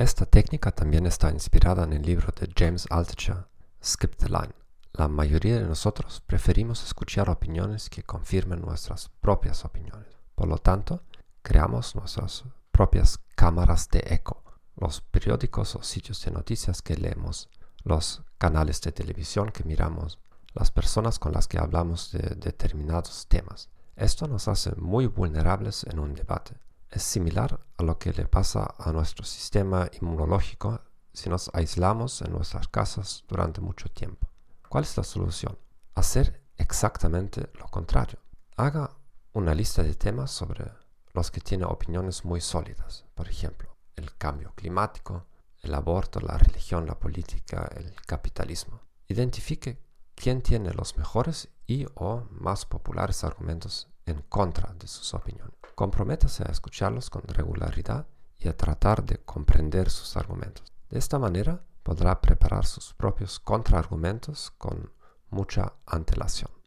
Esta técnica también está inspirada en el libro de James Altucher, Skip the Line. La mayoría de nosotros preferimos escuchar opiniones que confirmen nuestras propias opiniones. Por lo tanto, creamos nuestras propias cámaras de eco, los periódicos o sitios de noticias que leemos, los canales de televisión que miramos, las personas con las que hablamos de determinados temas. Esto nos hace muy vulnerables en un debate. Es similar a lo que le pasa a nuestro sistema inmunológico si nos aislamos en nuestras casas durante mucho tiempo. ¿Cuál es la solución? Hacer exactamente lo contrario. Haga una lista de temas sobre los que tiene opiniones muy sólidas. Por ejemplo, el cambio climático, el aborto, la religión, la política, el capitalismo. Identifique quién tiene los mejores y o más populares argumentos en contra de sus opiniones. Comprométase a escucharlos con regularidad y a tratar de comprender sus argumentos. De esta manera podrá preparar sus propios contraargumentos con mucha antelación.